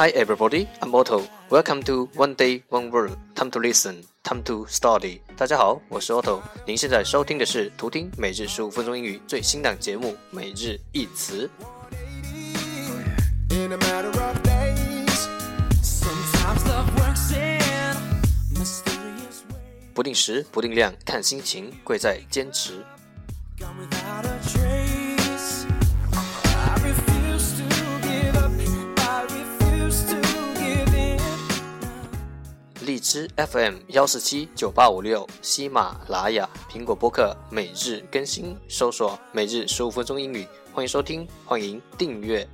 Hi everybody, I'm Otto. Welcome to One Day One Word. Time to listen, time to study. 大家好，我是 Otto。您现在收听的是图听每日十五分钟英语最新档节目《每日一词》。不定时，不定量，看心情，贵在坚持。之 FM 幺四七九八五六，喜马拉雅、苹果播客每日更新，搜索“每日十五分钟英语”，欢迎收听，欢迎订阅。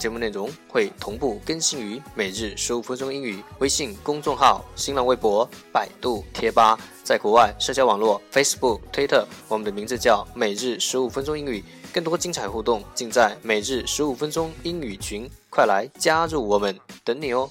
节目内容会同步更新于每日十五分钟英语微信公众号、新浪微博、百度贴吧，在国外社交网络 Facebook、Twitter，我们的名字叫每日十五分钟英语。更多精彩互动尽在每日十五分钟英语群，快来加入我们，等你哦！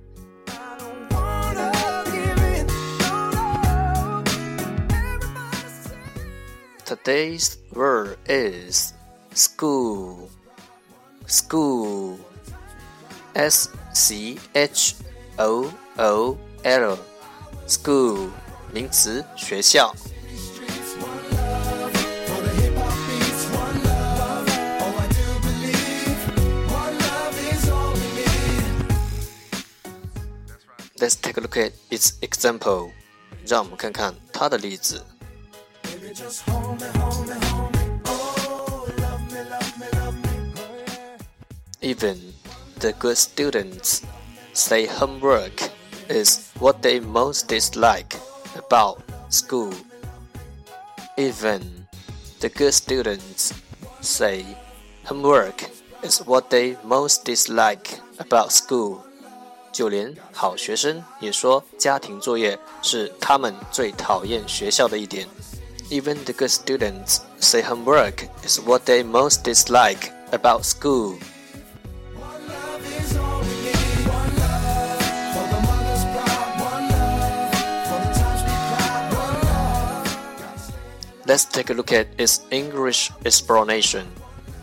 Today's word is school. School. S C H O O L. School. 名词，学校。Let's take a look at its example. 让我们看看它的例子。 Even the good students say homework is what they most dislike about school. Even the good students say homework is what they most dislike about school. 就连好学生也说家庭作业是他们最讨厌学校的一点。 even the good students say homework is what they most dislike about school. Let's take a look at its English explanation.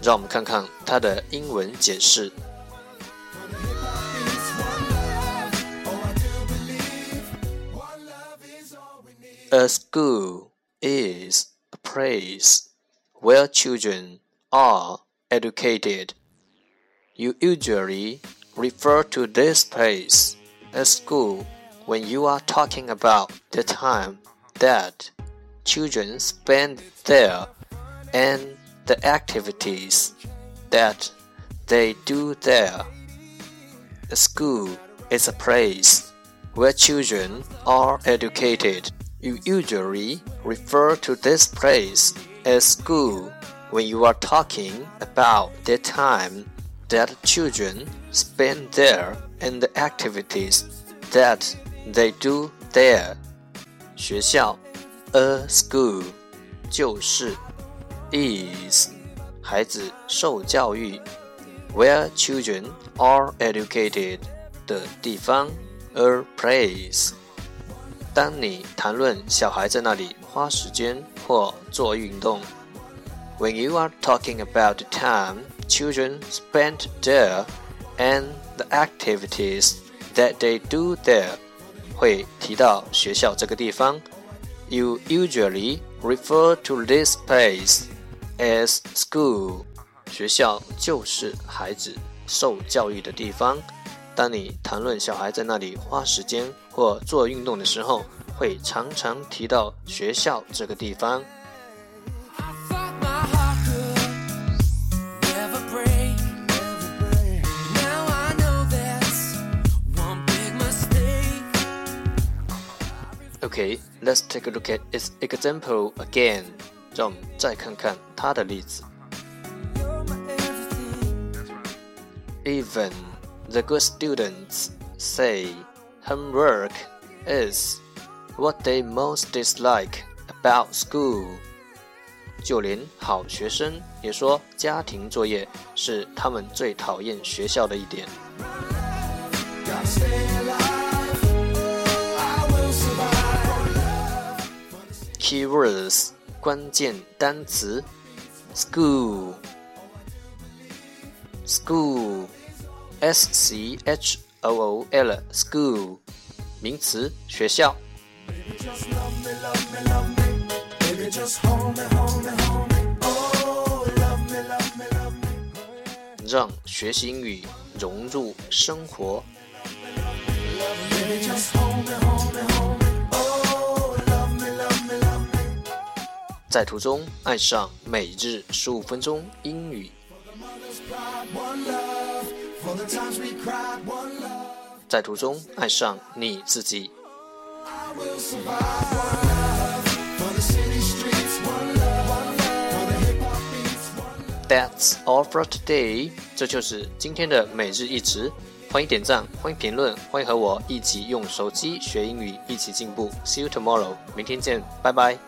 让我们看看它的英文解释。A school is a place where children are educated. You usually refer to this place as school when you are talking about the time that children spend there and the activities that they do there. A school is a place where children are educated. You usually refer to this place as school when you are talking about the time that children spend there and the activities that they do there. 学校，a school 就是 is 孩子受教育，where children are educated 的地方，a place。 当你谈论小孩在那里花时间或做运动，When you are talking about the time children spend there and the activities that they do there，会提到学校这个地方。You usually refer to this place as school。学校就是孩子受教育的地方。 当你谈论小孩在那里花时间或做运动的时候，会常常提到学校这个地方。Okay, let's take a look at its example again. 让我们再看看它的例子。Even the good students say homework is what they most dislike about school. 就连好学生也说家庭作业是他们最讨厌学校的一点。Keywords 关键单词：school、school、 S c h o o l school，名词学校。让学习英语融入生活。在途中爱上每日十五分钟英语。在途中爱上你自己。That's all for today。这就是今天的每日一词。欢迎点赞，欢迎评论，欢迎和我一起用手机学英语，一起进步。See you tomorrow。明天见，拜拜。